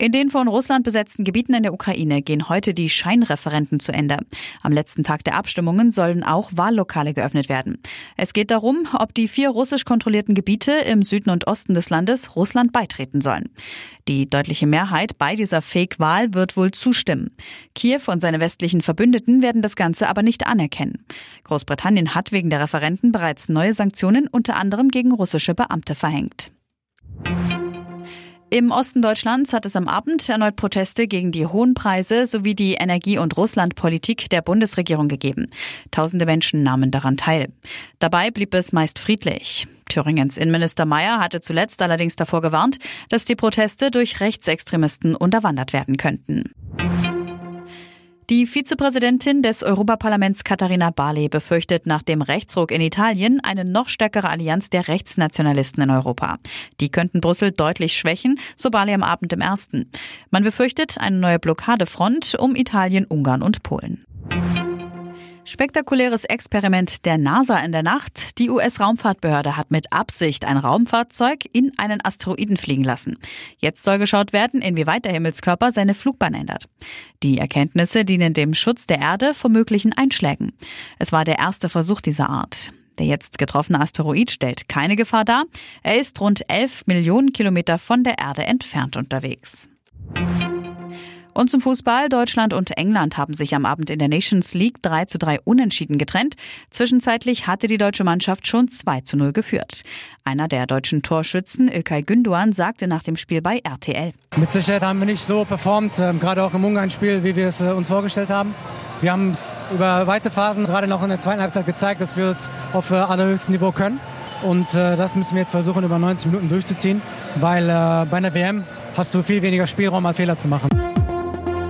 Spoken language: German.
In den von Russland besetzten Gebieten in der Ukraine gehen heute die Scheinreferenten zu Ende. Am letzten Tag der Abstimmungen sollen auch Wahllokale geöffnet werden. Es geht darum, ob die vier russisch kontrollierten Gebiete im Süden und Osten des Landes Russland beitreten sollen. Die deutliche Mehrheit bei dieser Fake-Wahl wird wohl zustimmen. Kiew und seine westlichen Verbündeten werden das Ganze aber nicht anerkennen. Großbritannien hat wegen der Referenten bereits neue Sanktionen unter anderem gegen russische Beamte verhängt. Im Osten Deutschlands hat es am Abend erneut Proteste gegen die hohen Preise sowie die Energie- und Russlandpolitik der Bundesregierung gegeben. Tausende Menschen nahmen daran teil. Dabei blieb es meist friedlich. Thüringens Innenminister Mayer hatte zuletzt allerdings davor gewarnt, dass die Proteste durch Rechtsextremisten unterwandert werden könnten. Die Vizepräsidentin des Europaparlaments Katharina Barley befürchtet nach dem Rechtsruck in Italien eine noch stärkere Allianz der Rechtsnationalisten in Europa. Die könnten Brüssel deutlich schwächen, so Barley am Abend im ersten. Man befürchtet eine neue Blockadefront um Italien, Ungarn und Polen. Spektakuläres Experiment der NASA in der Nacht. Die US-Raumfahrtbehörde hat mit Absicht ein Raumfahrzeug in einen Asteroiden fliegen lassen. Jetzt soll geschaut werden, inwieweit der Himmelskörper seine Flugbahn ändert. Die Erkenntnisse dienen dem Schutz der Erde vor möglichen Einschlägen. Es war der erste Versuch dieser Art. Der jetzt getroffene Asteroid stellt keine Gefahr dar. Er ist rund 11 Millionen Kilometer von der Erde entfernt unterwegs. Und zum Fußball. Deutschland und England haben sich am Abend in der Nations League 3 zu 3 unentschieden getrennt. Zwischenzeitlich hatte die deutsche Mannschaft schon 2 zu 0 geführt. Einer der deutschen Torschützen, Ilkay Günduan, sagte nach dem Spiel bei RTL. Mit Sicherheit haben wir nicht so performt, ähm, gerade auch im Ungarn-Spiel, wie wir es äh, uns vorgestellt haben. Wir haben es über weite Phasen, gerade noch in der zweiten Halbzeit gezeigt, dass wir es auf äh, allerhöchstem Niveau können. Und äh, das müssen wir jetzt versuchen, über 90 Minuten durchzuziehen, weil bei einer WM hast du viel weniger Spielraum, mal Fehler zu machen.